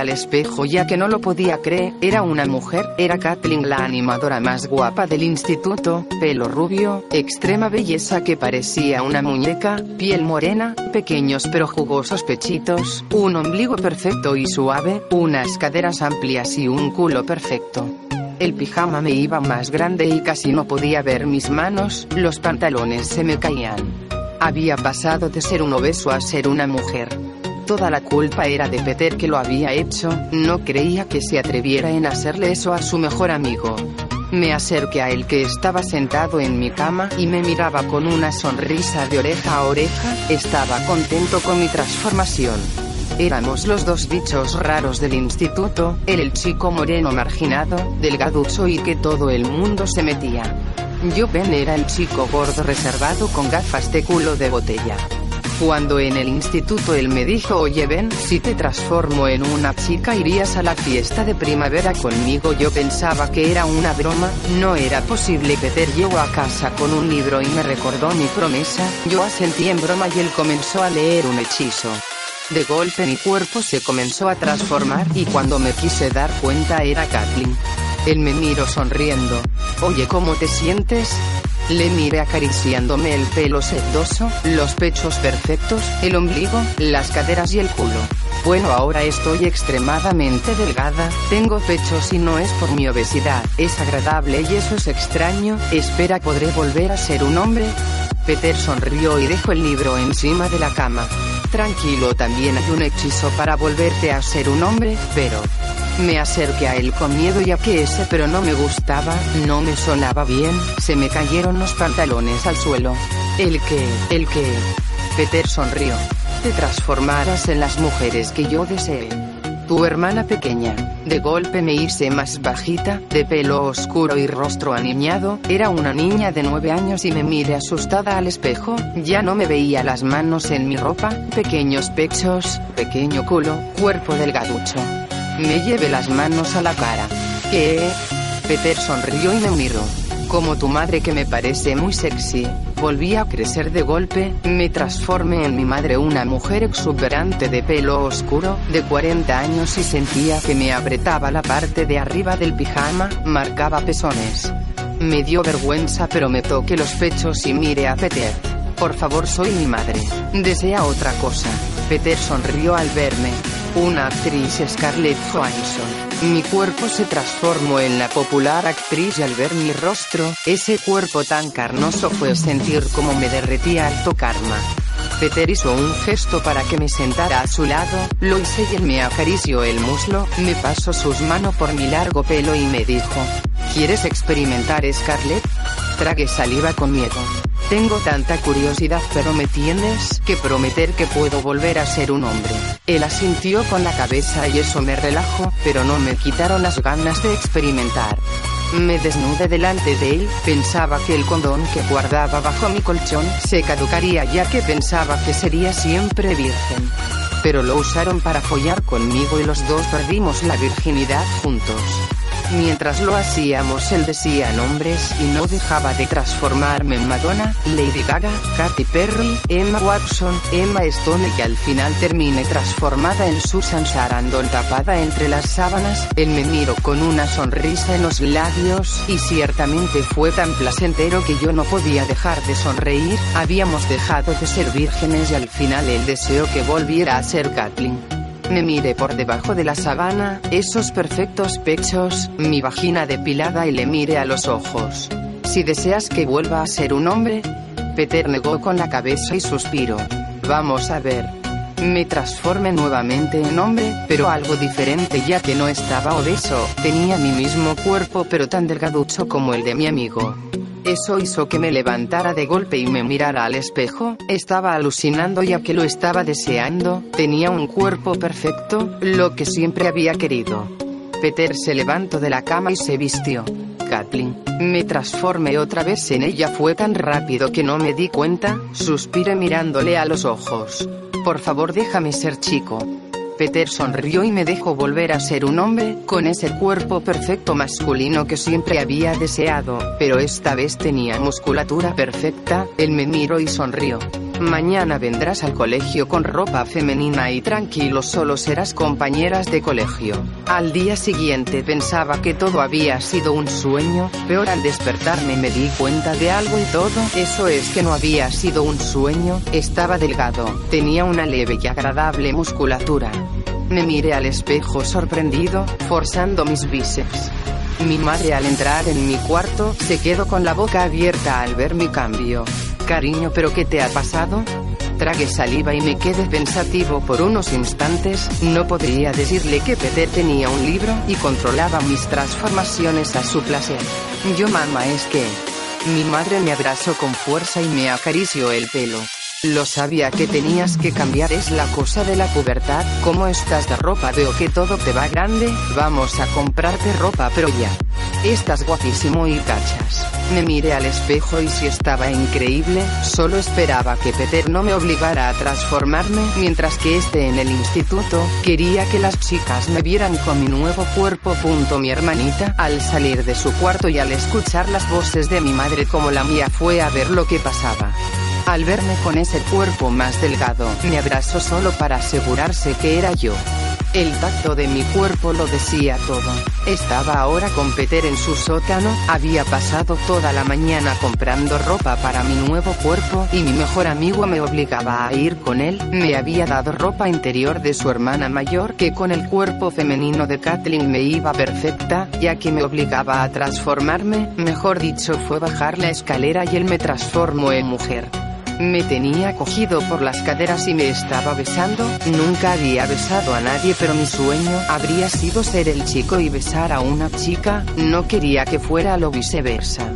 Al espejo ya que no lo podía creer, era una mujer, era Kathleen la animadora más guapa del instituto, pelo rubio, extrema belleza que parecía una muñeca, piel morena, pequeños pero jugosos pechitos, un ombligo perfecto y suave, unas caderas amplias y un culo perfecto. El pijama me iba más grande y casi no podía ver mis manos, los pantalones se me caían. Había pasado de ser un obeso a ser una mujer. Toda la culpa era de Peter que lo había hecho, no creía que se atreviera en hacerle eso a su mejor amigo. Me acerqué a él que estaba sentado en mi cama y me miraba con una sonrisa de oreja a oreja, estaba contento con mi transformación. Éramos los dos bichos raros del instituto, él el chico moreno marginado, delgaducho y que todo el mundo se metía. Yo Ben era el chico gordo reservado con gafas de culo de botella. Cuando en el instituto él me dijo, oye Ben, si te transformo en una chica irías a la fiesta de primavera conmigo. Yo pensaba que era una broma, no era posible. Peter llegó a casa con un libro y me recordó mi promesa, yo asentí en broma y él comenzó a leer un hechizo. De golpe mi cuerpo se comenzó a transformar y cuando me quise dar cuenta era Kathleen. Él me miró sonriendo. Oye, ¿cómo te sientes? Le miré acariciándome el pelo sedoso, los pechos perfectos, el ombligo, las caderas y el culo. Bueno, ahora estoy extremadamente delgada, tengo pechos y no es por mi obesidad, es agradable y eso es extraño, espera, ¿podré volver a ser un hombre? Peter sonrió y dejó el libro encima de la cama. Tranquilo, también hay un hechizo para volverte a ser un hombre, pero... Me acerqué a él con miedo ya que ese pero no me gustaba, no me sonaba bien, se me cayeron los pantalones al suelo. El que, el que... Peter sonrió. Te transformarás en las mujeres que yo desee. Tu hermana pequeña. De golpe me hice más bajita, de pelo oscuro y rostro aniñado, era una niña de nueve años y me miré asustada al espejo, ya no me veía las manos en mi ropa, pequeños pechos, pequeño culo, cuerpo delgaducho. Me llevé las manos a la cara. ¿Qué? Peter sonrió y me miró. Como tu madre que me parece muy sexy. Volví a crecer de golpe, me transformé en mi madre una mujer exuberante de pelo oscuro, de 40 años y sentía que me apretaba la parte de arriba del pijama, marcaba pezones. Me dio vergüenza pero me toqué los pechos y miré a Peter. Por favor soy mi madre. Desea otra cosa. Peter sonrió al verme. Una actriz Scarlett Johansson. Mi cuerpo se transformó en la popular actriz y al ver mi rostro, ese cuerpo tan carnoso fue sentir como me derretía al tocarme. Peter hizo un gesto para que me sentara a su lado, lo hice y él me acarició el muslo, me pasó sus manos por mi largo pelo y me dijo, ¿quieres experimentar Scarlett? Tragué saliva con miedo. Tengo tanta curiosidad pero me tienes que prometer que puedo volver a ser un hombre. Él asintió con la cabeza y eso me relajó, pero no me quitaron las ganas de experimentar. Me desnudé delante de él, pensaba que el condón que guardaba bajo mi colchón se caducaría ya que pensaba que sería siempre virgen. Pero lo usaron para follar conmigo y los dos perdimos la virginidad juntos. Mientras lo hacíamos él decía nombres y no dejaba de transformarme en Madonna, Lady Gaga, Katy Perry, Emma Watson, Emma Stone y al final terminé transformada en Susan Sarandon tapada entre las sábanas, él me miró con una sonrisa en los labios y ciertamente fue tan placentero que yo no podía dejar de sonreír, habíamos dejado de ser vírgenes y al final él deseó que volviera a ser Kathleen. Me miré por debajo de la sabana, esos perfectos pechos, mi vagina depilada y le miré a los ojos. Si deseas que vuelva a ser un hombre. Peter negó con la cabeza y suspiró. Vamos a ver. Me transformé nuevamente en hombre, pero algo diferente ya que no estaba obeso, tenía mi mismo cuerpo pero tan delgaducho como el de mi amigo. Eso hizo que me levantara de golpe y me mirara al espejo, estaba alucinando ya que lo estaba deseando, tenía un cuerpo perfecto, lo que siempre había querido. Peter se levantó de la cama y se vistió. Kathleen, me transformé otra vez en ella fue tan rápido que no me di cuenta, suspiré mirándole a los ojos. Por favor déjame ser chico. Peter sonrió y me dejó volver a ser un hombre, con ese cuerpo perfecto masculino que siempre había deseado, pero esta vez tenía musculatura perfecta, él me miró y sonrió. Mañana vendrás al colegio con ropa femenina y tranquilo solo serás compañeras de colegio. Al día siguiente pensaba que todo había sido un sueño, peor al despertarme me di cuenta de algo y todo eso es que no había sido un sueño, estaba delgado, tenía una leve y agradable musculatura. Me miré al espejo sorprendido, forzando mis bíceps. Mi madre al entrar en mi cuarto, se quedó con la boca abierta al ver mi cambio. Cariño, ¿pero qué te ha pasado? Tragué saliva y me quedé pensativo por unos instantes, no podría decirle que Peter tenía un libro y controlaba mis transformaciones a su placer. Yo mamá es que... Mi madre me abrazó con fuerza y me acarició el pelo. Lo sabía que tenías que cambiar es la cosa de la pubertad, ¿cómo estás de ropa? Veo que todo te va grande, vamos a comprarte ropa pero ya. Estás guapísimo y cachas. Me miré al espejo y si estaba increíble, solo esperaba que Peter no me obligara a transformarme mientras que esté en el instituto, quería que las chicas me vieran con mi nuevo cuerpo. Punto mi hermanita, al salir de su cuarto y al escuchar las voces de mi madre como la mía fue a ver lo que pasaba. Al verme con ese cuerpo más delgado, me abrazó solo para asegurarse que era yo. El tacto de mi cuerpo lo decía todo. Estaba ahora con Peter en su sótano, había pasado toda la mañana comprando ropa para mi nuevo cuerpo y mi mejor amigo me obligaba a ir con él, me había dado ropa interior de su hermana mayor que con el cuerpo femenino de Kathleen me iba perfecta, ya que me obligaba a transformarme, mejor dicho fue bajar la escalera y él me transformó en mujer. Me tenía cogido por las caderas y me estaba besando, nunca había besado a nadie pero mi sueño habría sido ser el chico y besar a una chica, no quería que fuera lo viceversa.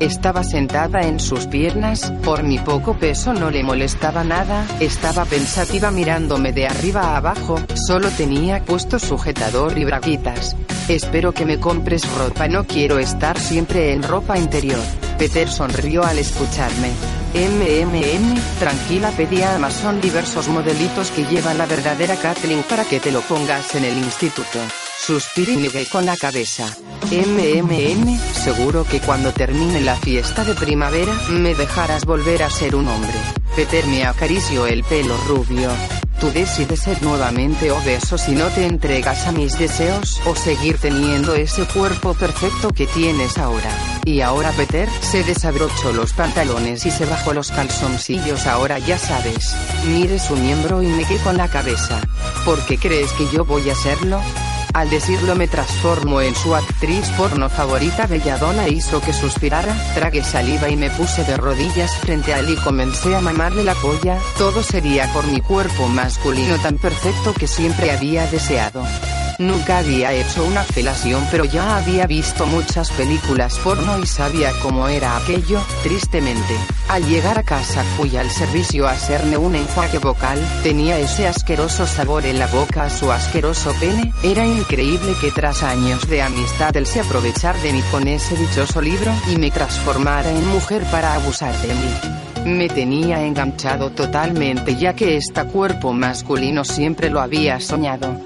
Estaba sentada en sus piernas, por mi poco peso no le molestaba nada, estaba pensativa mirándome de arriba a abajo, solo tenía puesto sujetador y braguitas. Espero que me compres ropa, no quiero estar siempre en ropa interior. Peter sonrió al escucharme. MMM, tranquila pedí a Amazon diversos modelitos que llevan la verdadera Kathleen para que te lo pongas en el instituto. Suspiré y con la cabeza. MMM, seguro que cuando termine la fiesta de primavera, me dejarás volver a ser un hombre. Peter me acarició el pelo rubio. Tú decides ser nuevamente obeso si no te entregas a mis deseos o seguir teniendo ese cuerpo perfecto que tienes ahora. Y ahora Peter se desabrochó los pantalones y se bajó los calzoncillos ahora ya sabes. Mire su miembro y negué con la cabeza. ¿Por qué crees que yo voy a hacerlo? Al decirlo me transformo en su actriz porno favorita Belladonna hizo que suspirara, tragué saliva y me puse de rodillas frente a él y comencé a mamarle la polla, todo sería por mi cuerpo masculino tan perfecto que siempre había deseado. Nunca había hecho una felación pero ya había visto muchas películas porno y sabía cómo era aquello, tristemente. Al llegar a casa fui al servicio a hacerme un enjuague vocal, tenía ese asqueroso sabor en la boca a su asqueroso pene, era increíble que tras años de amistad él se aprovechar de mí con ese dichoso libro y me transformara en mujer para abusar de mí. Me tenía enganchado totalmente ya que este cuerpo masculino siempre lo había soñado.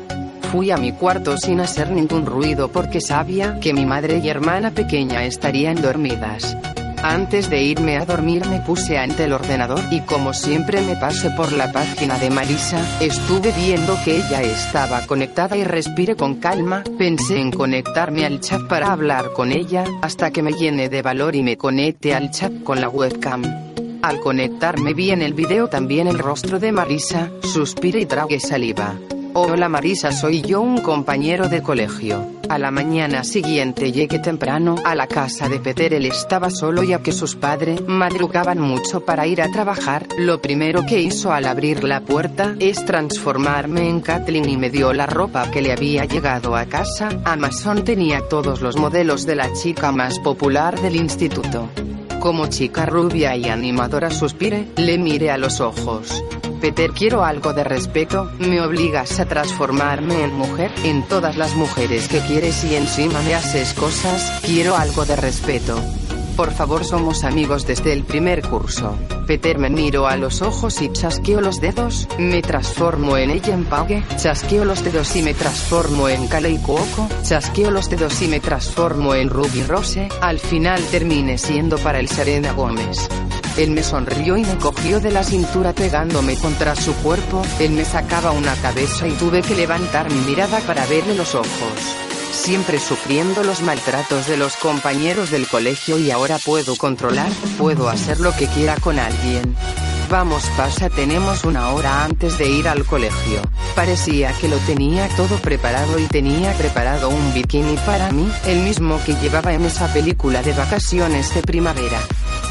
Fui a mi cuarto sin hacer ningún ruido porque sabía que mi madre y hermana pequeña estarían dormidas. Antes de irme a dormir me puse ante el ordenador y como siempre me pasé por la página de Marisa, estuve viendo que ella estaba conectada y respiré con calma, pensé en conectarme al chat para hablar con ella, hasta que me llené de valor y me conecté al chat con la webcam. Al conectarme vi en el video también el rostro de Marisa, suspiré y tragué saliva. Hola Marisa, soy yo un compañero de colegio. A la mañana siguiente llegué temprano a la casa de Peter. Él estaba solo ya que sus padres madrugaban mucho para ir a trabajar. Lo primero que hizo al abrir la puerta es transformarme en Kathleen y me dio la ropa que le había llegado a casa. Amazon tenía todos los modelos de la chica más popular del instituto. Como chica rubia y animadora suspiré, le miré a los ojos. Peter, quiero algo de respeto, me obligas a transformarme en mujer, en todas las mujeres que quieres y encima me haces cosas, quiero algo de respeto. Por favor, somos amigos desde el primer curso. Peter me miro a los ojos y chasqueo los dedos, me transformo en ella en Pague, chasqueo los dedos y me transformo en Kalei Cuoco, chasqueo los dedos y me transformo en Ruby Rose, al final termine siendo para el Serena Gómez. Él me sonrió y me cogió de la cintura pegándome contra su cuerpo, él me sacaba una cabeza y tuve que levantar mi mirada para verle los ojos. Siempre sufriendo los maltratos de los compañeros del colegio y ahora puedo controlar, puedo hacer lo que quiera con alguien. Vamos pasa tenemos una hora antes de ir al colegio. Parecía que lo tenía todo preparado y tenía preparado un bikini para mí, el mismo que llevaba en esa película de vacaciones de primavera.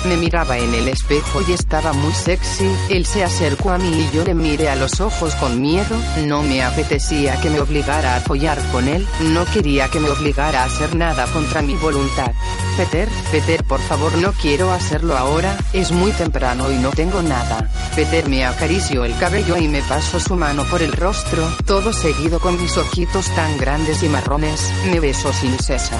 Me miraba en el espejo y estaba muy sexy, él se acercó a mí y yo le miré a los ojos con miedo, no me apetecía que me obligara a follar con él, no quería que me obligara a hacer nada contra mi voluntad. Peter, Peter por favor no quiero hacerlo ahora, es muy temprano y no tengo nada. Peter me acarició el cabello y me pasó su mano por el rostro, todo seguido con mis ojitos tan grandes y marrones, me besó sin cesar.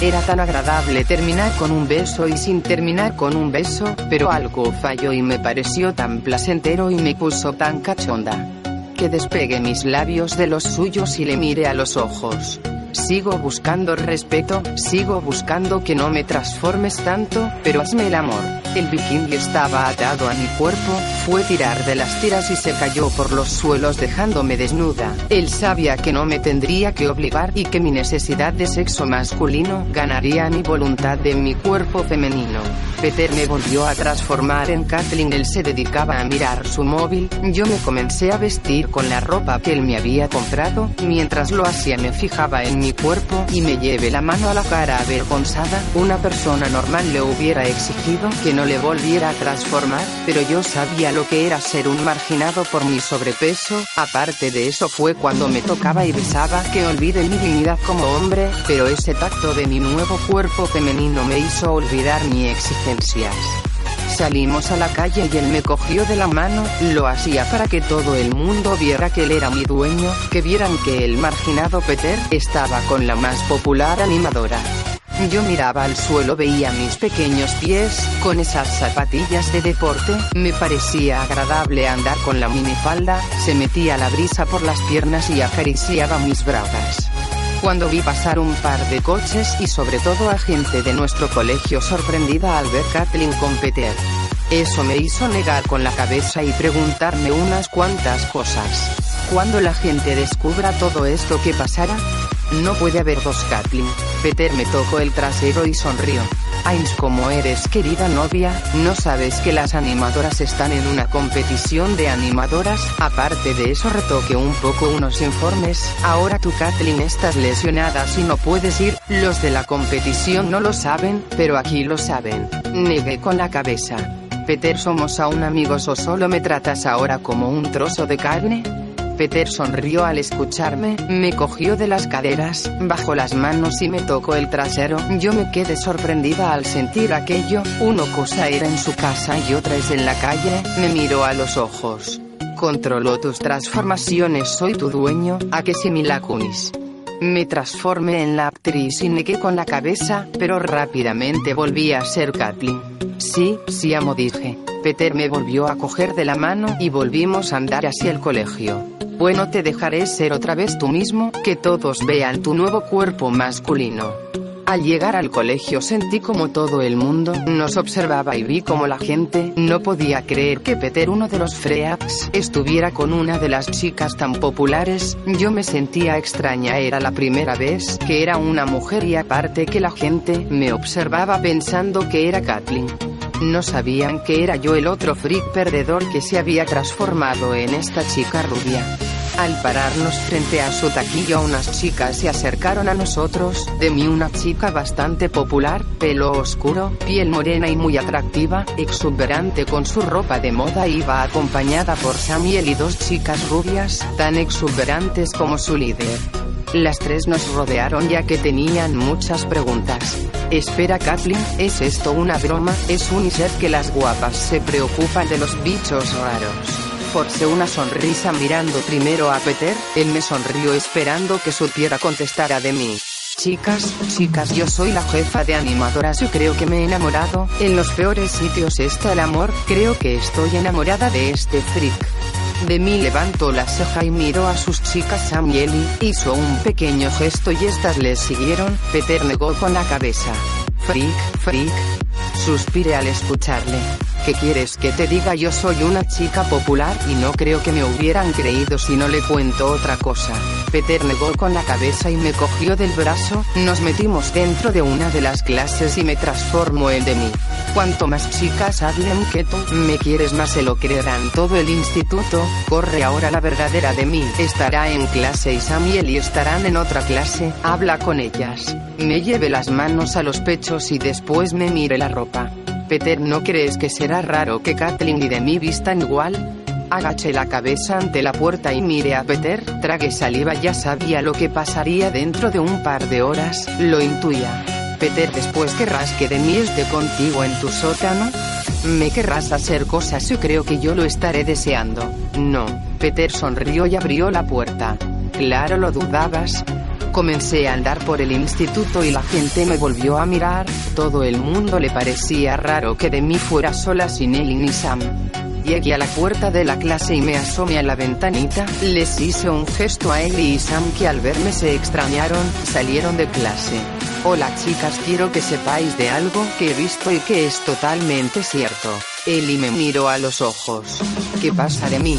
Era tan agradable terminar con un beso y sin terminar con un beso, pero algo falló y me pareció tan placentero y me puso tan cachonda. Que despegué mis labios de los suyos y le miré a los ojos. Sigo buscando respeto, sigo buscando que no me transformes tanto, pero hazme el amor. El bikini estaba atado a mi cuerpo, fue tirar de las tiras y se cayó por los suelos dejándome desnuda. Él sabía que no me tendría que obligar y que mi necesidad de sexo masculino ganaría mi voluntad de mi cuerpo femenino. Peter me volvió a transformar en Kathleen. Él se dedicaba a mirar su móvil, yo me comencé a vestir con la ropa que él me había comprado, mientras lo hacía me fijaba en mi cuerpo y me llevé la mano a la cara avergonzada, una persona normal le hubiera exigido que no le volviera a transformar, pero yo sabía lo que era ser un marginado por mi sobrepeso, aparte de eso fue cuando me tocaba y besaba que olvidé mi dignidad como hombre, pero ese tacto de mi nuevo cuerpo femenino me hizo olvidar mis exigencias. Salimos a la calle y él me cogió de la mano, lo hacía para que todo el mundo viera que él era mi dueño, que vieran que el marginado Peter estaba con la más popular animadora. Yo miraba al suelo, veía mis pequeños pies, con esas zapatillas de deporte, me parecía agradable andar con la minifalda, se metía la brisa por las piernas y acariciaba mis bragas. Cuando vi pasar un par de coches y sobre todo a gente de nuestro colegio sorprendida al ver Kathleen con Peter. Eso me hizo negar con la cabeza y preguntarme unas cuantas cosas. Cuando la gente descubra todo esto que pasara, no puede haber dos Kathleen. Peter me tocó el trasero y sonrió. Ains, como eres querida novia, ¿no sabes que las animadoras están en una competición de animadoras? Aparte de eso retoque un poco unos informes, ahora tu Kathleen estás lesionada si no puedes ir, los de la competición no lo saben, pero aquí lo saben. Negué con la cabeza. Peter, ¿somos aún amigos o solo me tratas ahora como un trozo de carne? Peter sonrió al escucharme, me cogió de las caderas, bajó las manos y me tocó el trasero. Yo me quedé sorprendida al sentir aquello, uno cosa era en su casa y otra es en la calle, me miró a los ojos. Controló tus transformaciones, soy tu dueño, a que si Milakunis. Me transformé en la actriz y negué con la cabeza, pero rápidamente volví a ser Kathleen. Sí, sí amo dije. Peter me volvió a coger de la mano y volvimos a andar hacia el colegio. Bueno, te dejaré ser otra vez tú mismo, que todos vean tu nuevo cuerpo masculino. Al llegar al colegio sentí como todo el mundo nos observaba y vi como la gente no podía creer que Peter, uno de los Freaks, estuviera con una de las chicas tan populares. Yo me sentía extraña, era la primera vez que era una mujer y aparte que la gente me observaba pensando que era Kathleen. No sabían que era yo el otro freak perdedor que se había transformado en esta chica rubia. Al pararnos frente a su taquilla unas chicas se acercaron a nosotros, de mí una chica bastante popular, pelo oscuro, piel morena y muy atractiva, exuberante con su ropa de moda iba acompañada por Samuel y dos chicas rubias, tan exuberantes como su líder. Las tres nos rodearon ya que tenían muchas preguntas. Espera Kathleen, ¿es esto una broma? Es un ser que las guapas se preocupan de los bichos raros forcé una sonrisa mirando primero a Peter, él me sonrió esperando que supiera contestar de mí. Chicas, chicas, yo soy la jefa de animadoras y creo que me he enamorado, en los peores sitios está el amor, creo que estoy enamorada de este freak. De mí levantó la ceja y miró a sus chicas Sam y Ellie, hizo un pequeño gesto y estas le siguieron, Peter negó con la cabeza. Freak, freak. Suspiré al escucharle. ¿Qué quieres que te diga? Yo soy una chica popular y no creo que me hubieran creído si no le cuento otra cosa. Peter negó con la cabeza y me cogió del brazo, nos metimos dentro de una de las clases y me transformó en de mí. Cuanto más chicas hablen que tú me quieres más se lo creerán todo el instituto, corre ahora la verdadera de mí. Estará en clase y Samuel y estarán en otra clase, habla con ellas. Me lleve las manos a los pechos y después me mire la ropa. Peter, ¿no crees que será raro que Kathleen y de mí vistan igual? Agaché la cabeza ante la puerta y mire a Peter, trague saliva, ya sabía lo que pasaría dentro de un par de horas, lo intuía. Peter, después querrás que de mí esté contigo en tu sótano? Me querrás hacer cosas y creo que yo lo estaré deseando. No. Peter sonrió y abrió la puerta. Claro lo dudabas, Comencé a andar por el instituto y la gente me volvió a mirar, todo el mundo le parecía raro que de mí fuera sola sin él ni Sam. Llegué a la puerta de la clase y me asomé a la ventanita, les hice un gesto a Ellie y Sam que al verme se extrañaron, salieron de clase. Hola chicas, quiero que sepáis de algo que he visto y que es totalmente cierto. Ellie me miró a los ojos. ¿Qué pasa de mí?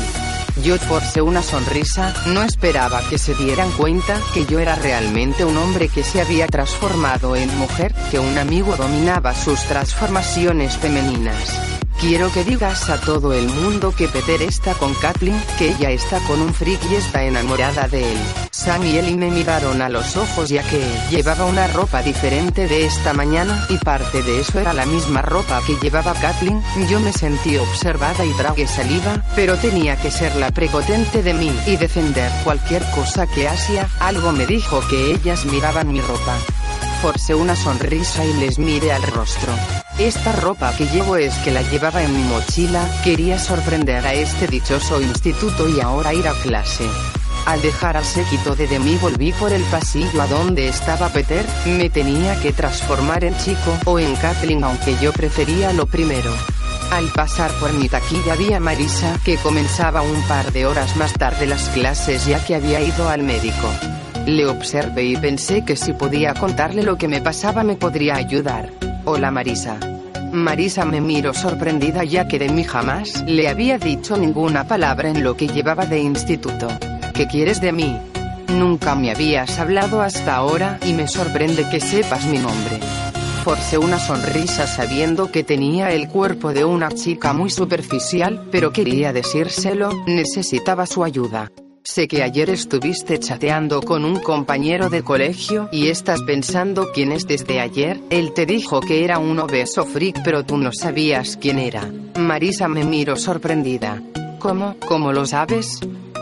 Yo forcé una sonrisa, no esperaba que se dieran cuenta que yo era realmente un hombre que se había transformado en mujer, que un amigo dominaba sus transformaciones femeninas. Quiero que digas a todo el mundo que Peter está con Kathleen, que ella está con un freak y está enamorada de él. Sam y Ellie me miraron a los ojos ya que llevaba una ropa diferente de esta mañana y parte de eso era la misma ropa que llevaba Kathleen. Yo me sentí observada y tragué saliva, pero tenía que ser la prepotente de mí y defender cualquier cosa que hacía. Algo me dijo que ellas miraban mi ropa. Forcé una sonrisa y les miré al rostro. Esta ropa que llevo es que la llevaba en mi mochila, quería sorprender a este dichoso instituto y ahora ir a clase. Al dejar al séquito de Demi volví por el pasillo a donde estaba Peter, me tenía que transformar en chico o en Kathleen aunque yo prefería lo primero. Al pasar por mi taquilla vi a Marisa que comenzaba un par de horas más tarde las clases ya que había ido al médico. Le observé y pensé que si podía contarle lo que me pasaba me podría ayudar. Hola Marisa. Marisa me miró sorprendida ya que de mí jamás le había dicho ninguna palabra en lo que llevaba de instituto. ¿Qué quieres de mí? Nunca me habías hablado hasta ahora y me sorprende que sepas mi nombre. Forcé una sonrisa sabiendo que tenía el cuerpo de una chica muy superficial, pero quería decírselo, necesitaba su ayuda. Sé que ayer estuviste chateando con un compañero de colegio y estás pensando quién es desde ayer. Él te dijo que era un obeso freak, pero tú no sabías quién era. Marisa me miró sorprendida. ¿Cómo? ¿Cómo lo sabes?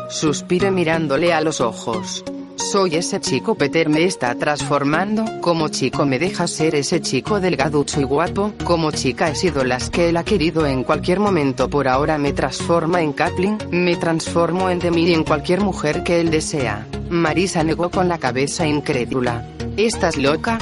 Suspiré mirándole a los ojos. Soy ese chico Peter me está transformando, como chico me deja ser ese chico delgaducho y guapo, como chica he sido las que él ha querido en cualquier momento por ahora me transforma en Kathleen, me transformo en Demi y en cualquier mujer que él desea. Marisa negó con la cabeza incrédula. ¿Estás loca?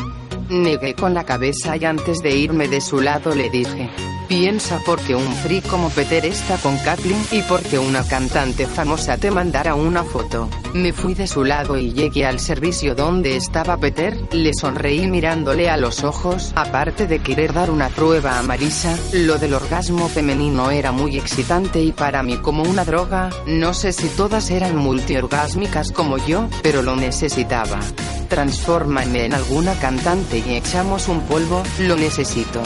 Negué con la cabeza y antes de irme de su lado le dije, Piensa porque un free como Peter está con Kathleen y porque una cantante famosa te mandara una foto. Me fui de su lado y llegué al servicio donde estaba Peter, le sonreí mirándole a los ojos, aparte de querer dar una prueba a Marisa, lo del orgasmo femenino era muy excitante y para mí como una droga, no sé si todas eran multiorgásmicas como yo, pero lo necesitaba. Transfórmame en alguna cantante y echamos un polvo, lo necesito.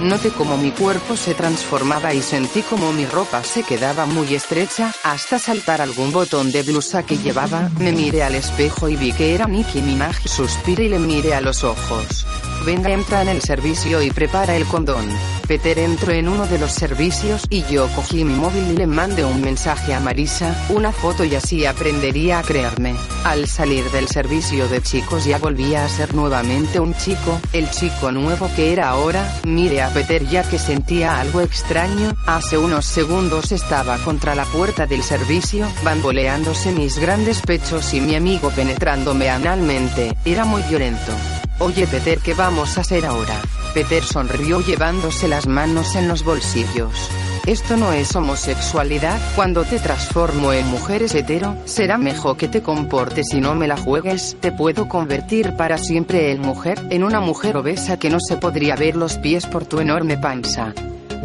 Noté como mi cuerpo se transformaba y sentí como mi ropa se quedaba muy estrecha, hasta saltar algún botón de blusa que llevaba, me miré al espejo y vi que era Nicki Minaj, suspiré y le miré a los ojos. Venga entra en el servicio y prepara el condón. Peter entró en uno de los servicios y yo cogí mi móvil y le mandé un mensaje a Marisa, una foto y así aprendería a creerme. Al salir del servicio de chicos ya volvía a ser nuevamente un chico, el chico nuevo que era ahora, mire a Peter ya que sentía algo extraño, hace unos segundos estaba contra la puerta del servicio, bamboleándose mis grandes pechos y mi amigo penetrándome analmente, era muy violento. Oye Peter, ¿qué vamos a hacer ahora? Peter sonrió llevándose las manos en los bolsillos. Esto no es homosexualidad, cuando te transformo en mujeres hetero, será mejor que te comportes y no me la juegues, te puedo convertir para siempre en mujer, en una mujer obesa que no se podría ver los pies por tu enorme panza.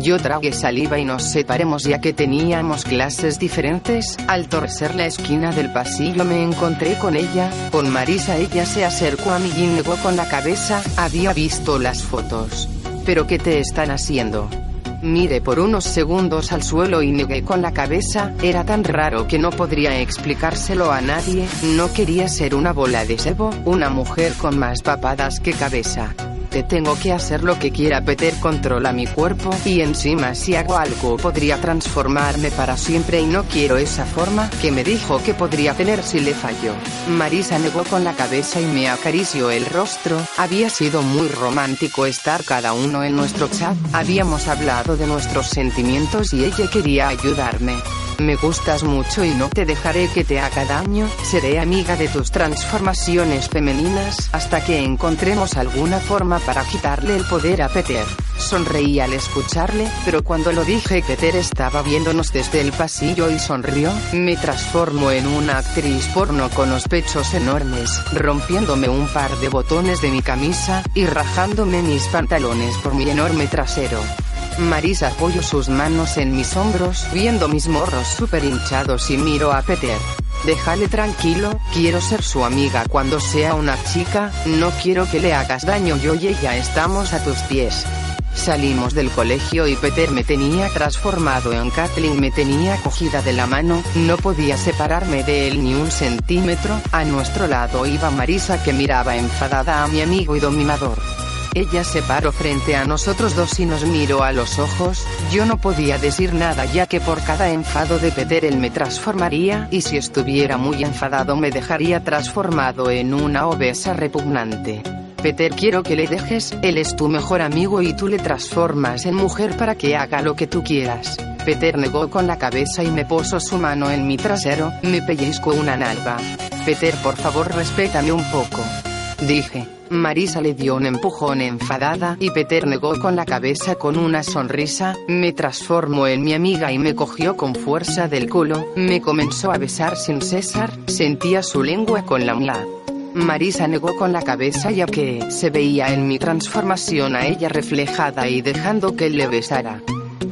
Yo tragué saliva y nos separemos ya que teníamos clases diferentes. Al torcer la esquina del pasillo me encontré con ella, con Marisa. Ella se acercó a mí y negó con la cabeza. Había visto las fotos. ¿Pero qué te están haciendo? Mire por unos segundos al suelo y negué con la cabeza, era tan raro que no podría explicárselo a nadie, no quería ser una bola de sebo, una mujer con más papadas que cabeza te tengo que hacer lo que quiera Peter controla mi cuerpo y encima si hago algo podría transformarme para siempre y no quiero esa forma que me dijo que podría tener si le falló. Marisa negó con la cabeza y me acarició el rostro, había sido muy romántico estar cada uno en nuestro chat, habíamos hablado de nuestros sentimientos y ella quería ayudarme. Me gustas mucho y no te dejaré que te haga daño, seré amiga de tus transformaciones femeninas hasta que encontremos alguna forma para quitarle el poder a Peter. Sonreí al escucharle, pero cuando lo dije Peter estaba viéndonos desde el pasillo y sonrió, me transformo en una actriz porno con los pechos enormes, rompiéndome un par de botones de mi camisa, y rajándome mis pantalones por mi enorme trasero. Marisa apoyó sus manos en mis hombros, viendo mis morros super hinchados y miro a Peter. Déjale tranquilo, quiero ser su amiga cuando sea una chica, no quiero que le hagas daño yo y ella estamos a tus pies. Salimos del colegio y Peter me tenía transformado en Kathleen me tenía cogida de la mano, no podía separarme de él ni un centímetro, a nuestro lado iba Marisa que miraba enfadada a mi amigo y dominador. Ella se paró frente a nosotros dos y nos miró a los ojos, yo no podía decir nada ya que por cada enfado de Peter él me transformaría y si estuviera muy enfadado me dejaría transformado en una obesa repugnante. Peter quiero que le dejes, él es tu mejor amigo y tú le transformas en mujer para que haga lo que tú quieras. Peter negó con la cabeza y me puso su mano en mi trasero, me pellizcó una nalga. Peter por favor respétame un poco. Dije. Marisa le dio un empujón enfadada y Peter negó con la cabeza con una sonrisa, me transformó en mi amiga y me cogió con fuerza del culo, me comenzó a besar sin cesar, sentía su lengua con la mía. Marisa negó con la cabeza ya que se veía en mi transformación a ella reflejada y dejando que le besara.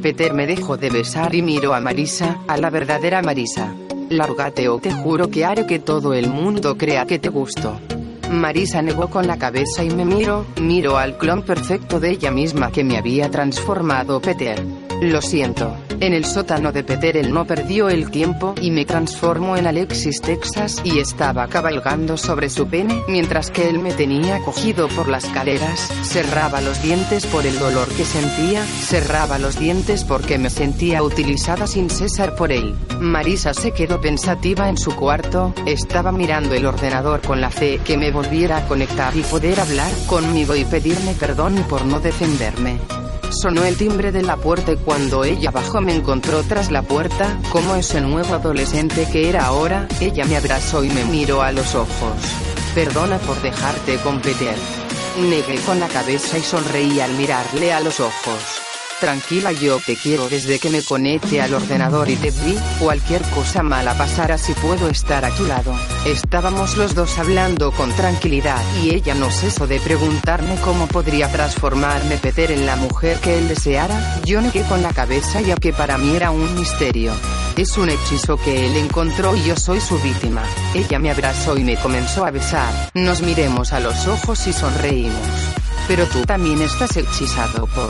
Peter me dejó de besar y miró a Marisa, a la verdadera Marisa. Lárgate o te juro que haré que todo el mundo crea que te gusto. Marisa negó con la cabeza y me miro, miro al clon perfecto de ella misma que me había transformado Peter. Lo siento. En el sótano de Peter él no perdió el tiempo y me transformó en Alexis Texas y estaba cabalgando sobre su pene mientras que él me tenía cogido por las caleras, cerraba los dientes por el dolor que sentía, cerraba los dientes porque me sentía utilizada sin cesar por él. Marisa se quedó pensativa en su cuarto, estaba mirando el ordenador con la fe que me volviera a conectar y poder hablar conmigo y pedirme perdón por no defenderme. Sonó el timbre de la puerta y cuando ella bajó me encontró tras la puerta, como ese nuevo adolescente que era ahora, ella me abrazó y me miró a los ojos. Perdona por dejarte competir. Negué con la cabeza y sonreí al mirarle a los ojos. Tranquila yo te quiero desde que me conecte al ordenador y te vi, cualquier cosa mala pasara si puedo estar a tu lado. Estábamos los dos hablando con tranquilidad y ella no cesó de preguntarme cómo podría transformarme Peter en la mujer que él deseara, yo negué con la cabeza ya que para mí era un misterio. Es un hechizo que él encontró y yo soy su víctima. Ella me abrazó y me comenzó a besar, nos miremos a los ojos y sonreímos. Pero tú también estás hechizado por.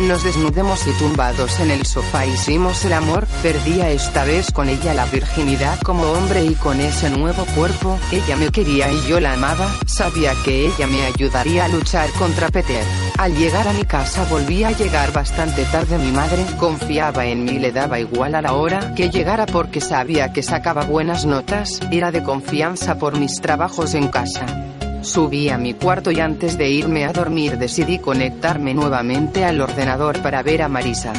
Nos desnudemos y tumbados en el sofá hicimos el amor, perdía esta vez con ella la virginidad como hombre y con ese nuevo cuerpo, ella me quería y yo la amaba, sabía que ella me ayudaría a luchar contra Peter. Al llegar a mi casa volví a llegar bastante tarde mi madre, confiaba en mí le daba igual a la hora que llegara porque sabía que sacaba buenas notas, era de confianza por mis trabajos en casa. Subí a mi cuarto y antes de irme a dormir decidí conectarme nuevamente al ordenador para ver a Marisa.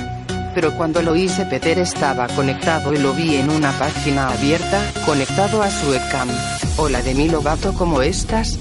Pero cuando lo hice Peter estaba conectado y lo vi en una página abierta, conectado a su webcam. Hola de mi Lobato ¿cómo estás?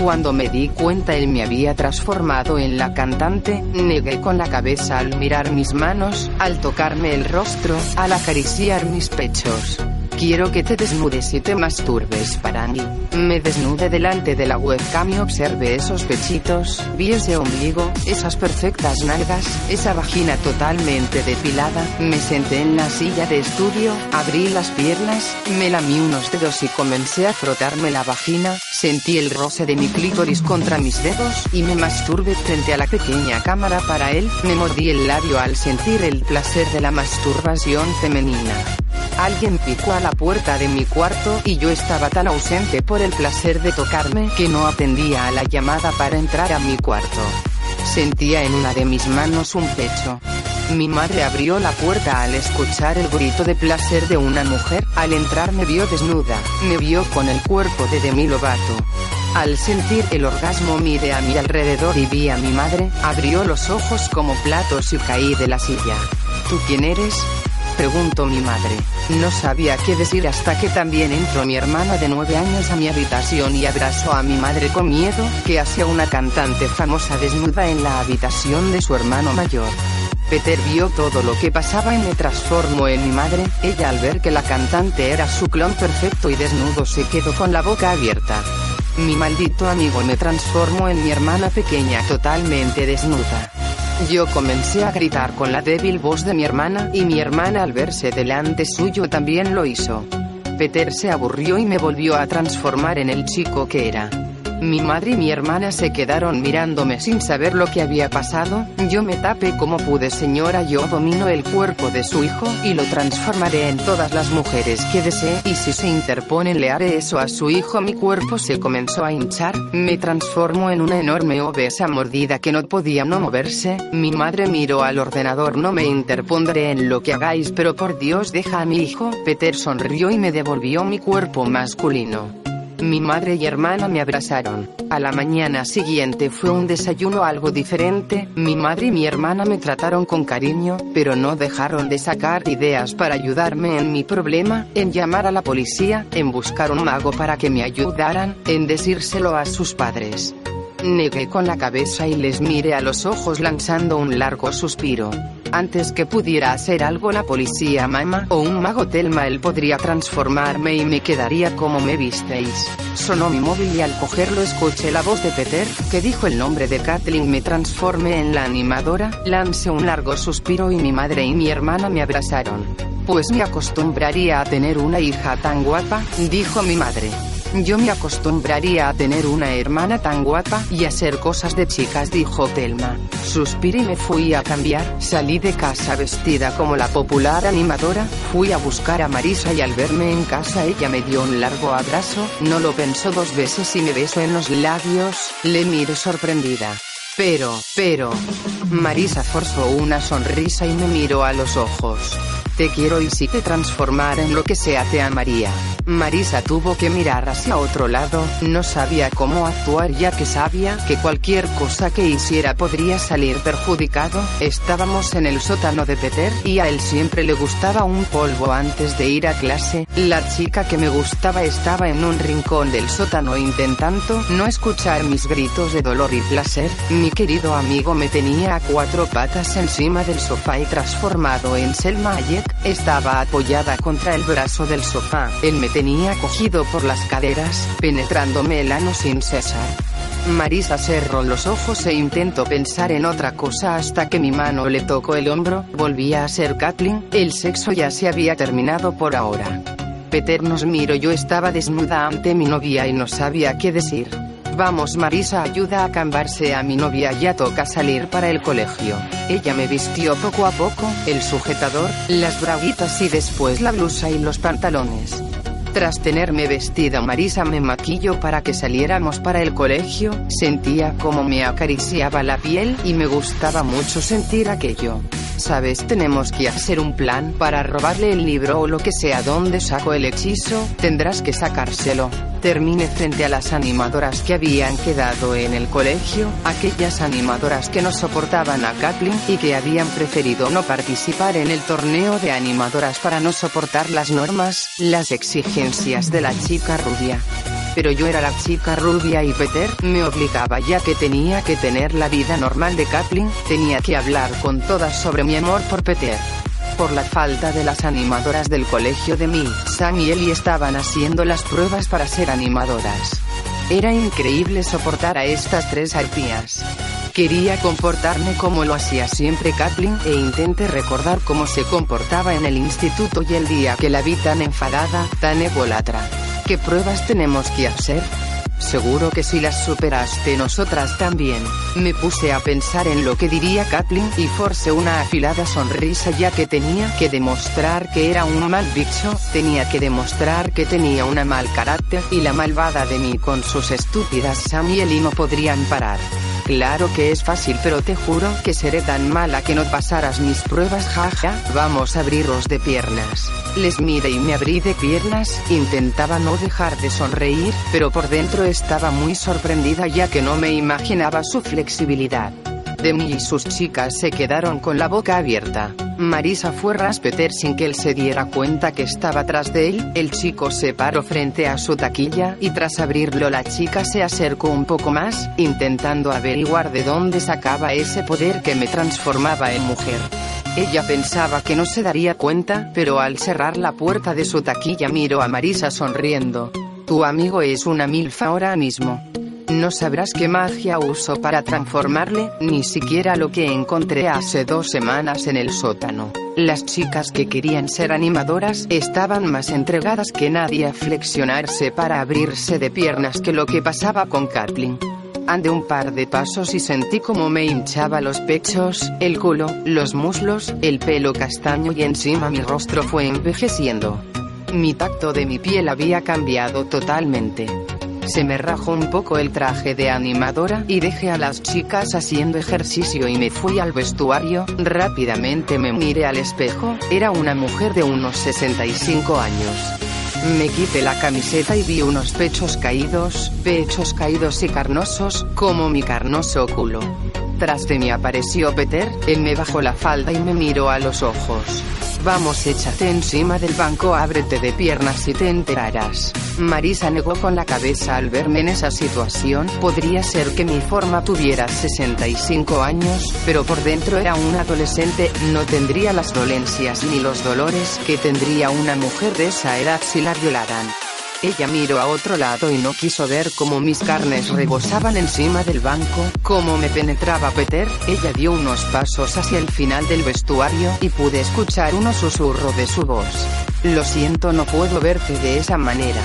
Cuando me di cuenta él me había transformado en la cantante, negué con la cabeza al mirar mis manos, al tocarme el rostro, al acariciar mis pechos. Quiero que te desnudes y te masturbes para mí. Me desnude delante de la webcam y observe esos pechitos, vi ese ombligo, esas perfectas nalgas, esa vagina totalmente depilada. Me senté en la silla de estudio, abrí las piernas, me lamí unos dedos y comencé a frotarme la vagina. Sentí el roce de mi clítoris contra mis dedos y me masturbé frente a la pequeña cámara para él. Me mordí el labio al sentir el placer de la masturbación femenina. Alguien picó a la puerta de mi cuarto y yo estaba tan ausente por el placer de tocarme que no atendía a la llamada para entrar a mi cuarto. Sentía en una de mis manos un pecho. Mi madre abrió la puerta al escuchar el grito de placer de una mujer. Al entrar me vio desnuda, me vio con el cuerpo de Demi Lovato. Al sentir el orgasmo miré a mi alrededor y vi a mi madre, abrió los ojos como platos y caí de la silla. ¿Tú quién eres? Preguntó mi madre. No sabía qué decir hasta que también entró mi hermana de nueve años a mi habitación y abrazó a mi madre con miedo, que hacía una cantante famosa desnuda en la habitación de su hermano mayor. Peter vio todo lo que pasaba y me transformó en mi madre, ella al ver que la cantante era su clon perfecto y desnudo se quedó con la boca abierta. Mi maldito amigo me transformó en mi hermana pequeña totalmente desnuda. Yo comencé a gritar con la débil voz de mi hermana y mi hermana al verse delante suyo también lo hizo. Peter se aburrió y me volvió a transformar en el chico que era. Mi madre y mi hermana se quedaron mirándome sin saber lo que había pasado, yo me tapé como pude señora. Yo domino el cuerpo de su hijo y lo transformaré en todas las mujeres que desee. Y si se interponen le haré eso a su hijo. Mi cuerpo se comenzó a hinchar, me transformó en una enorme obesa mordida que no podía no moverse, mi madre miró al ordenador. No me interpondré en lo que hagáis pero por Dios deja a mi hijo, Peter sonrió y me devolvió mi cuerpo masculino. Mi madre y hermana me abrazaron. A la mañana siguiente fue un desayuno algo diferente, mi madre y mi hermana me trataron con cariño, pero no dejaron de sacar ideas para ayudarme en mi problema, en llamar a la policía, en buscar un mago para que me ayudaran, en decírselo a sus padres. Negué con la cabeza y les miré a los ojos lanzando un largo suspiro. Antes que pudiera hacer algo la policía mama o un mago Telma él podría transformarme y me quedaría como me visteis. Sonó mi móvil y al cogerlo escuché la voz de Peter, que dijo el nombre de Kathleen me transformé en la animadora, lancé un largo suspiro y mi madre y mi hermana me abrazaron. Pues me acostumbraría a tener una hija tan guapa, dijo mi madre. Yo me acostumbraría a tener una hermana tan guapa y hacer cosas de chicas, dijo Telma. Suspiré y me fui a cambiar, salí de casa vestida como la popular animadora, fui a buscar a Marisa y al verme en casa ella me dio un largo abrazo, no lo pensó dos veces y me besó en los labios, le miré sorprendida. Pero, pero... Marisa forzó una sonrisa y me miró a los ojos. Te quiero y si te transformara en lo que sea te amaría. Marisa tuvo que mirar hacia otro lado, no sabía cómo actuar ya que sabía que cualquier cosa que hiciera podría salir perjudicado. Estábamos en el sótano de Peter y a él siempre le gustaba un polvo antes de ir a clase. La chica que me gustaba estaba en un rincón del sótano intentando no escuchar mis gritos de dolor y placer. Mi querido amigo me tenía a cuatro patas encima del sofá y transformado en Selma Hayek, estaba apoyada contra el brazo del sofá. Él me tenía cogido por las caderas, penetrándome el ano sin cesar. Marisa cerró los ojos e intentó pensar en otra cosa hasta que mi mano le tocó el hombro, volvía a ser Kathleen, el sexo ya se había terminado por ahora. Peter nos miró yo estaba desnuda ante mi novia y no sabía qué decir. Vamos Marisa ayuda a cambiarse a mi novia ya toca salir para el colegio. Ella me vistió poco a poco, el sujetador, las braguitas y después la blusa y los pantalones. Tras tenerme vestida Marisa me maquillo para que saliéramos para el colegio, sentía como me acariciaba la piel y me gustaba mucho sentir aquello. Sabes, tenemos que hacer un plan para robarle el libro o lo que sea. ¿Dónde saco el hechizo? Tendrás que sacárselo. Terminé frente a las animadoras que habían quedado en el colegio, aquellas animadoras que no soportaban a Kathleen y que habían preferido no participar en el torneo de animadoras para no soportar las normas, las exigencias de la chica rubia. Pero yo era la chica rubia y Peter me obligaba ya que tenía que tener la vida normal de Kathleen, tenía que hablar con todas sobre mi amor por Peter por la falta de las animadoras del colegio de mí, Sam y Ellie estaban haciendo las pruebas para ser animadoras. Era increíble soportar a estas tres arpías. Quería comportarme como lo hacía siempre Kathleen e intenté recordar cómo se comportaba en el instituto y el día que la vi tan enfadada, tan ególatra. ¿Qué pruebas tenemos que hacer? Seguro que si las superaste nosotras también. Me puse a pensar en lo que diría Kathleen y forcé una afilada sonrisa ya que tenía que demostrar que era un mal bicho, tenía que demostrar que tenía una mal carácter y la malvada de mí con sus estúpidas Sam y no podrían parar. Claro que es fácil pero te juro que seré tan mala que no pasarás mis pruebas jaja, vamos a abriros de piernas. Les miré y me abrí de piernas, intentaba no dejar de sonreír, pero por dentro estaba muy sorprendida ya que no me imaginaba su flexibilidad. Demi y sus chicas se quedaron con la boca abierta. Marisa fue raspeter sin que él se diera cuenta que estaba tras de él, el chico se paró frente a su taquilla y tras abrirlo la chica se acercó un poco más, intentando averiguar de dónde sacaba ese poder que me transformaba en mujer. Ella pensaba que no se daría cuenta, pero al cerrar la puerta de su taquilla miró a Marisa sonriendo. Tu amigo es una milfa ahora mismo. No sabrás qué magia uso para transformarle, ni siquiera lo que encontré hace dos semanas en el sótano. Las chicas que querían ser animadoras estaban más entregadas que nadie a flexionarse para abrirse de piernas que lo que pasaba con Kathleen. Andé un par de pasos y sentí como me hinchaba los pechos, el culo, los muslos, el pelo castaño y encima mi rostro fue envejeciendo. Mi tacto de mi piel había cambiado totalmente. Se me rajó un poco el traje de animadora y dejé a las chicas haciendo ejercicio y me fui al vestuario. Rápidamente me miré al espejo, era una mujer de unos 65 años. Me quité la camiseta y vi unos pechos caídos, pechos caídos y carnosos, como mi carnoso culo. Tras de mí apareció Peter, él me bajó la falda y me miró a los ojos. Vamos, échate encima del banco, ábrete de piernas y te enterarás. Marisa negó con la cabeza al verme en esa situación. Podría ser que mi forma tuviera 65 años, pero por dentro era un adolescente, no tendría las dolencias ni los dolores que tendría una mujer de esa edad si la violaran. Ella miró a otro lado y no quiso ver cómo mis carnes rebosaban encima del banco, cómo me penetraba Peter, ella dio unos pasos hacia el final del vestuario y pude escuchar uno susurro de su voz. Lo siento no puedo verte de esa manera.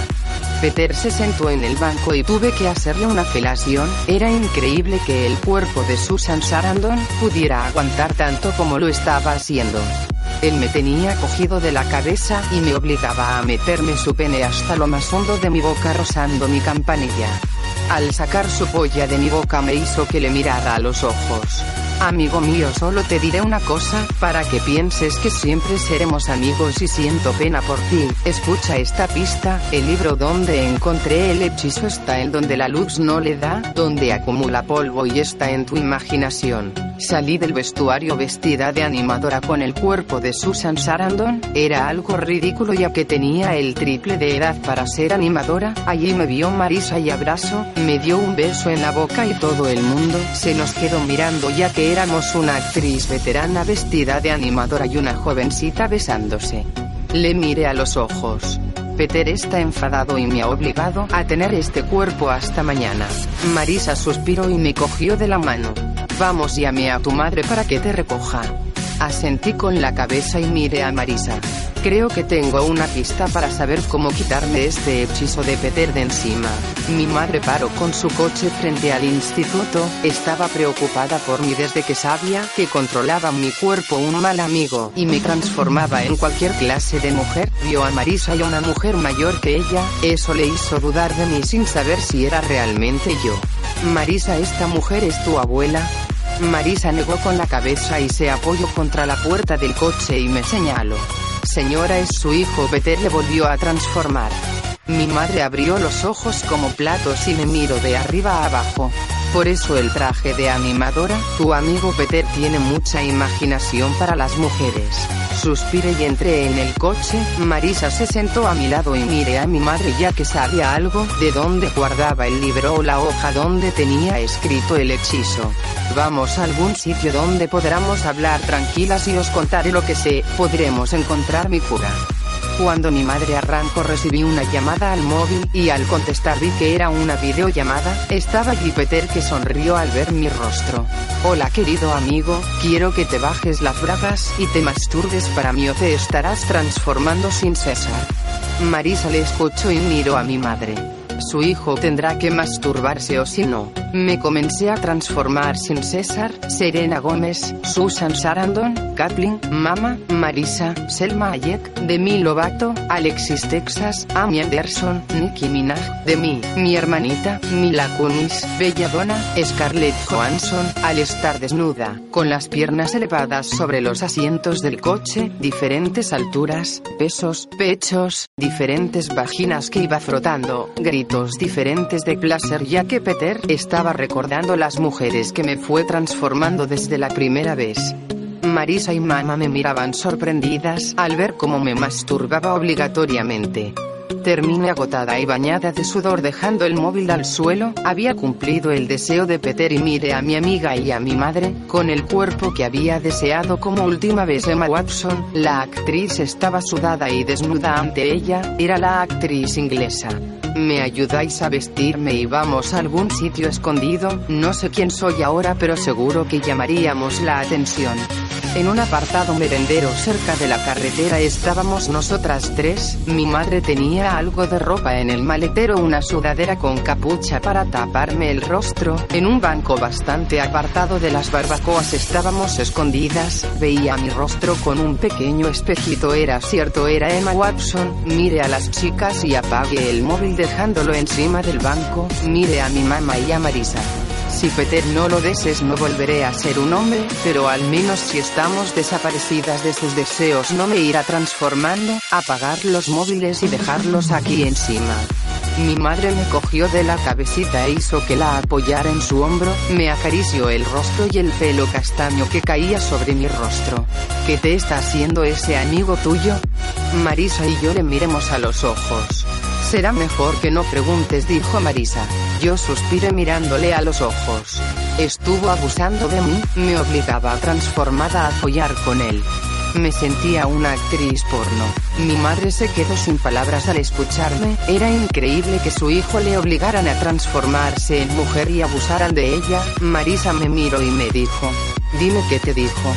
Peter se sentó en el banco y tuve que hacerle una felación, era increíble que el cuerpo de Susan Sarandon pudiera aguantar tanto como lo estaba haciendo. Él me tenía cogido de la cabeza y me obligaba a meterme su pene hasta lo más hondo de mi boca rozando mi campanilla. Al sacar su polla de mi boca me hizo que le mirara a los ojos. Amigo mío, solo te diré una cosa, para que pienses que siempre seremos amigos y siento pena por ti. Escucha esta pista, el libro donde encontré el hechizo está en donde la luz no le da, donde acumula polvo y está en tu imaginación. Salí del vestuario vestida de animadora con el cuerpo de Susan Sarandon, era algo ridículo ya que tenía el triple de edad para ser animadora, allí me vio Marisa y abrazo, me dio un beso en la boca y todo el mundo se nos quedó mirando ya que éramos una actriz veterana vestida de animadora y una jovencita besándose. Le miré a los ojos. Peter está enfadado y me ha obligado a tener este cuerpo hasta mañana. Marisa suspiró y me cogió de la mano. Vamos, llame a tu madre para que te recoja. Asentí con la cabeza y miré a Marisa. Creo que tengo una pista para saber cómo quitarme este hechizo de Peter de encima. Mi madre paró con su coche frente al instituto, estaba preocupada por mí desde que sabía que controlaba mi cuerpo un mal amigo y me transformaba en cualquier clase de mujer. Vio a Marisa y a una mujer mayor que ella, eso le hizo dudar de mí sin saber si era realmente yo. Marisa, esta mujer es tu abuela, Marisa negó con la cabeza y se apoyó contra la puerta del coche y me señaló. Señora es su hijo Peter le volvió a transformar. Mi madre abrió los ojos como platos y me miró de arriba a abajo. Por eso el traje de animadora, tu amigo Peter tiene mucha imaginación para las mujeres. Suspiré y entré en el coche, Marisa se sentó a mi lado y miré a mi madre ya que sabía algo de dónde guardaba el libro o la hoja donde tenía escrito el hechizo. Vamos a algún sitio donde podamos hablar tranquilas y os contaré lo que sé, podremos encontrar mi cura. Cuando mi madre arrancó recibí una llamada al móvil, y al contestar vi que era una videollamada, estaba allí Peter que sonrió al ver mi rostro. Hola querido amigo, quiero que te bajes las bragas y te masturbes para mí o te estarás transformando sin cesar. Marisa le escuchó y miró a mi madre. Su hijo tendrá que masturbarse o si no. Me comencé a transformar sin César, Serena Gómez, Susan Sarandon, Kathleen, Mama, Marisa, Selma Hayek, Demi Lovato, Alexis Texas, Amy Anderson, Nicki Minaj, de mí, mi hermanita, Mila Kunis, Belladonna, Scarlett Johansson, al estar desnuda, con las piernas elevadas sobre los asientos del coche, diferentes alturas, pesos, pechos, diferentes vaginas que iba frotando, gritos diferentes de placer ya que Peter estaba recordando las mujeres que me fue transformando desde la primera vez. Marisa y mamá me miraban sorprendidas al ver cómo me masturbaba obligatoriamente. Terminé agotada y bañada de sudor dejando el móvil al suelo, había cumplido el deseo de Peter y miré a mi amiga y a mi madre, con el cuerpo que había deseado como última vez Emma Watson, la actriz estaba sudada y desnuda ante ella, era la actriz inglesa. ¿Me ayudáis a vestirme y vamos a algún sitio escondido? No sé quién soy ahora pero seguro que llamaríamos la atención. En un apartado merendero cerca de la carretera estábamos nosotras tres, mi madre tenía algo de ropa en el maletero, una sudadera con capucha para taparme el rostro, en un banco bastante apartado de las barbacoas estábamos escondidas, veía mi rostro con un pequeño espejito, era cierto, era Emma Watson, mire a las chicas y apague el móvil dejándolo encima del banco, mire a mi mamá y a Marisa. Si Peter no lo deses no volveré a ser un hombre, pero al menos si estamos desaparecidas de sus deseos no me irá transformando, apagar los móviles y dejarlos aquí encima. Mi madre me cogió de la cabecita e hizo que la apoyara en su hombro, me acarició el rostro y el pelo castaño que caía sobre mi rostro. ¿Qué te está haciendo ese amigo tuyo? Marisa y yo le miremos a los ojos. Será mejor que no preguntes, dijo Marisa. Yo suspiré mirándole a los ojos. Estuvo abusando de mí, me obligaba transformada a follar con él. Me sentía una actriz porno. Mi madre se quedó sin palabras al escucharme, era increíble que su hijo le obligaran a transformarse en mujer y abusaran de ella. Marisa me miró y me dijo, dime qué te dijo.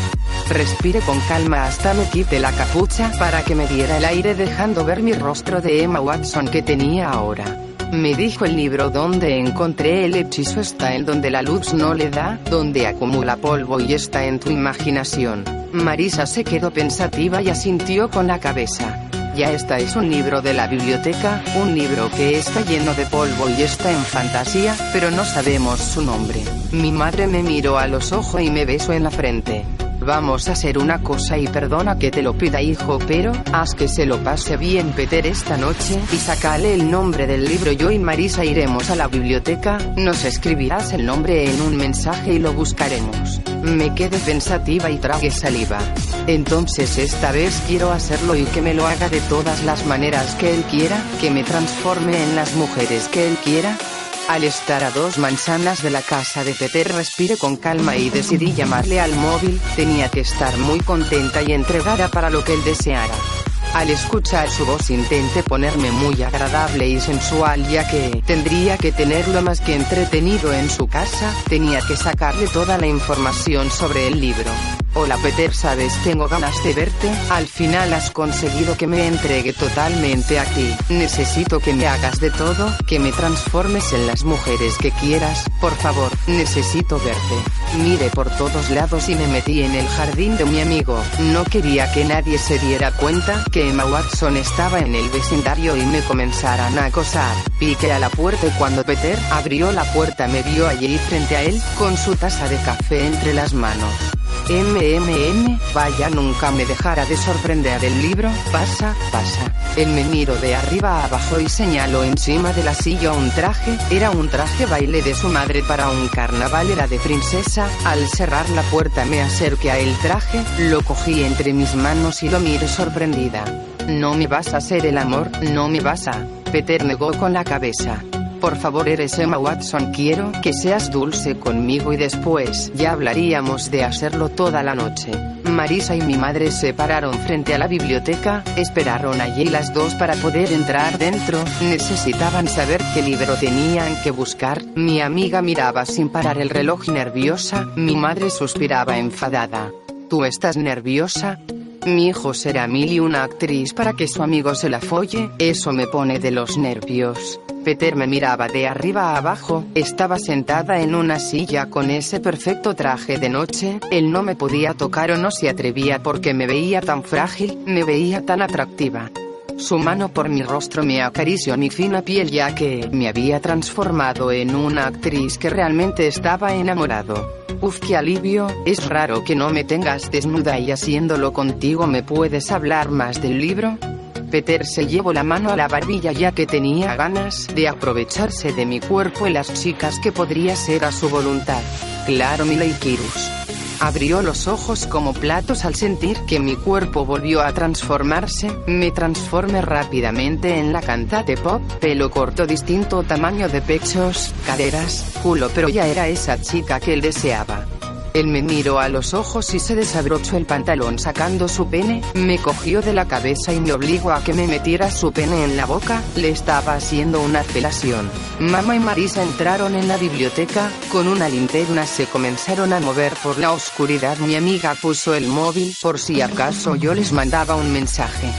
Respire con calma hasta me quite la capucha para que me diera el aire dejando ver mi rostro de Emma Watson que tenía ahora. Me dijo el libro donde encontré el hechizo está en donde la luz no le da, donde acumula polvo y está en tu imaginación. Marisa se quedó pensativa y asintió con la cabeza. Ya esta es un libro de la biblioteca, un libro que está lleno de polvo y está en fantasía, pero no sabemos su nombre. Mi madre me miró a los ojos y me besó en la frente. Vamos a hacer una cosa y perdona que te lo pida hijo, pero haz que se lo pase bien Peter esta noche y sacale el nombre del libro. Yo y Marisa iremos a la biblioteca, nos escribirás el nombre en un mensaje y lo buscaremos. Me quedé pensativa y tragué saliva. Entonces esta vez quiero hacerlo y que me lo haga de todas las maneras que él quiera, que me transforme en las mujeres que él quiera, al estar a dos manzanas de la casa de Peter respiré con calma y decidí llamarle al móvil, tenía que estar muy contenta y entregada para lo que él deseara. Al escuchar su voz intenté ponerme muy agradable y sensual ya que tendría que tenerlo más que entretenido en su casa, tenía que sacarle toda la información sobre el libro. Hola Peter, sabes, tengo ganas de verte, al final has conseguido que me entregue totalmente a ti. Necesito que me hagas de todo, que me transformes en las mujeres que quieras, por favor, necesito verte. Mire por todos lados y me metí en el jardín de mi amigo. No quería que nadie se diera cuenta que Emma Watson estaba en el vecindario y me comenzaran a acosar. Piqué a la puerta y cuando Peter abrió la puerta me vio allí frente a él, con su taza de café entre las manos. MMM, vaya nunca me dejara de sorprender el libro, pasa, pasa. Él me miró de arriba a abajo y señaló encima de la silla un traje, era un traje baile de su madre para un carnaval, era de princesa, al cerrar la puerta me acerqué a el traje, lo cogí entre mis manos y lo miré sorprendida. No me vas a hacer el amor, no me vas a... Peter negó con la cabeza. Por favor, eres Emma Watson, quiero que seas dulce conmigo y después ya hablaríamos de hacerlo toda la noche. Marisa y mi madre se pararon frente a la biblioteca, esperaron allí las dos para poder entrar dentro, necesitaban saber qué libro tenían que buscar, mi amiga miraba sin parar el reloj nerviosa, mi madre suspiraba enfadada. ¿Tú estás nerviosa? Mi hijo será mil y una actriz para que su amigo se la folle, eso me pone de los nervios. Peter me miraba de arriba a abajo, estaba sentada en una silla con ese perfecto traje de noche, él no me podía tocar o no se atrevía porque me veía tan frágil, me veía tan atractiva. Su mano por mi rostro me acarició mi fina piel ya que me había transformado en una actriz que realmente estaba enamorado. Uf, qué alivio, es raro que no me tengas desnuda y haciéndolo contigo me puedes hablar más del libro. Peter se llevó la mano a la barbilla ya que tenía ganas de aprovecharse de mi cuerpo y las chicas que podría ser a su voluntad. Claro, Miley Kirus. Abrió los ojos como platos al sentir que mi cuerpo volvió a transformarse, me transformé rápidamente en la cantante pop, pelo corto distinto tamaño de pechos, caderas, culo pero ya era esa chica que él deseaba. Él me miró a los ojos y se desabrochó el pantalón sacando su pene, me cogió de la cabeza y me obligó a que me metiera su pene en la boca, le estaba haciendo una felación. Mamá y Marisa entraron en la biblioteca, con una linterna se comenzaron a mover por la oscuridad. Mi amiga puso el móvil por si acaso yo les mandaba un mensaje.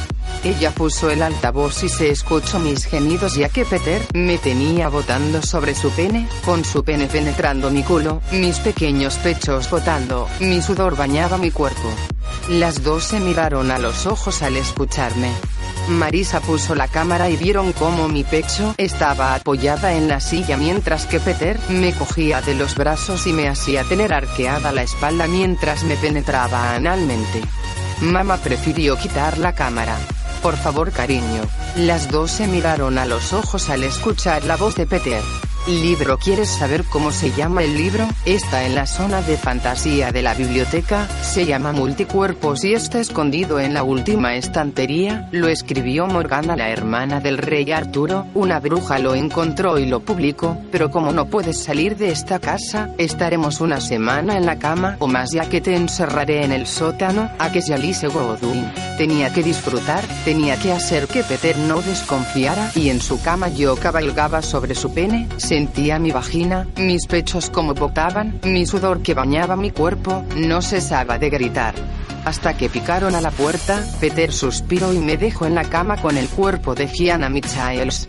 Ella puso el altavoz y se escuchó mis gemidos ya que Peter me tenía botando sobre su pene, con su pene penetrando mi culo, mis pequeños pechos botando, mi sudor bañaba mi cuerpo. Las dos se miraron a los ojos al escucharme. Marisa puso la cámara y vieron cómo mi pecho estaba apoyada en la silla mientras que Peter me cogía de los brazos y me hacía tener arqueada la espalda mientras me penetraba analmente. Mamá prefirió quitar la cámara. Por favor, cariño. Las dos se miraron a los ojos al escuchar la voz de Peter. Libro. ¿Quieres saber cómo se llama el libro? Está en la zona de fantasía de la biblioteca, se llama Multicuerpos y está escondido en la última estantería, lo escribió Morgana la hermana del rey Arturo, una bruja lo encontró y lo publicó, pero como no puedes salir de esta casa, estaremos una semana en la cama o más ya que te encerraré en el sótano, a que Alice Godwin. Tenía que disfrutar, tenía que hacer que Peter no desconfiara. Y en su cama yo cabalgaba sobre su pene, Sentía mi vagina, mis pechos como botaban, mi sudor que bañaba mi cuerpo, no cesaba de gritar. Hasta que picaron a la puerta, Peter suspiró y me dejó en la cama con el cuerpo de Gianna Michaels.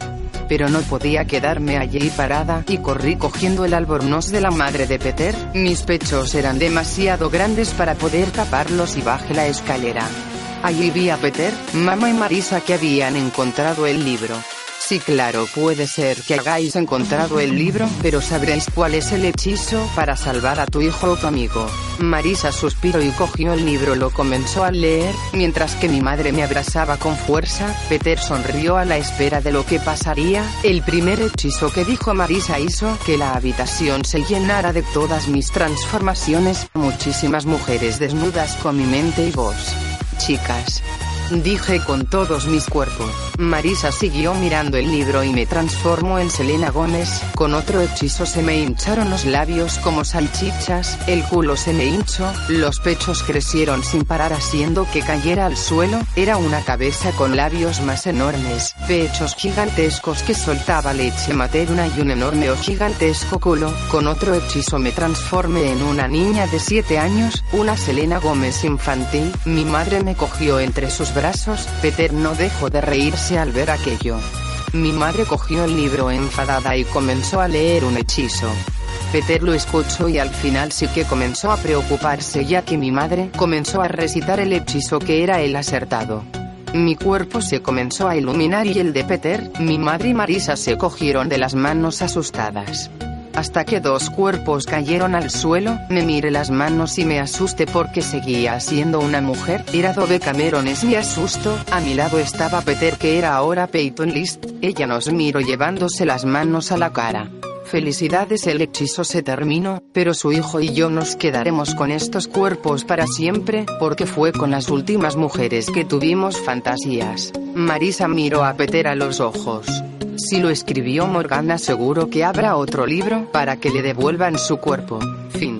Pero no podía quedarme allí parada y corrí cogiendo el albornoz de la madre de Peter, mis pechos eran demasiado grandes para poder taparlos y bajé la escalera. Allí vi a Peter, mamá y Marisa que habían encontrado el libro. Sí, claro, puede ser que hagáis encontrado el libro, pero sabréis cuál es el hechizo para salvar a tu hijo o tu amigo. Marisa suspiró y cogió el libro, lo comenzó a leer, mientras que mi madre me abrazaba con fuerza. Peter sonrió a la espera de lo que pasaría. El primer hechizo que dijo Marisa hizo que la habitación se llenara de todas mis transformaciones, muchísimas mujeres desnudas con mi mente y voz. Chicas, Dije con todos mis cuerpos. Marisa siguió mirando el libro y me transformó en Selena Gómez, con otro hechizo se me hincharon los labios como salchichas, el culo se me hinchó, los pechos crecieron sin parar haciendo que cayera al suelo, era una cabeza con labios más enormes, pechos gigantescos que soltaba leche materna y un enorme o gigantesco culo, con otro hechizo me transformé en una niña de 7 años, una Selena Gómez infantil, mi madre me cogió entre sus brazos, Peter no dejó de reírse al ver aquello. Mi madre cogió el libro enfadada y comenzó a leer un hechizo. Peter lo escuchó y al final sí que comenzó a preocuparse ya que mi madre comenzó a recitar el hechizo que era el acertado. Mi cuerpo se comenzó a iluminar y el de Peter, mi madre y Marisa se cogieron de las manos asustadas hasta que dos cuerpos cayeron al suelo, me miré las manos y me asusté porque seguía siendo una mujer, era Dove Cameron es mi asusto, a mi lado estaba Peter que era ahora Peyton List, ella nos miró llevándose las manos a la cara. Felicidades el hechizo se terminó, pero su hijo y yo nos quedaremos con estos cuerpos para siempre, porque fue con las últimas mujeres que tuvimos fantasías. Marisa miró a Peter a los ojos. Si lo escribió Morgana seguro que habrá otro libro para que le devuelvan su cuerpo. Fin.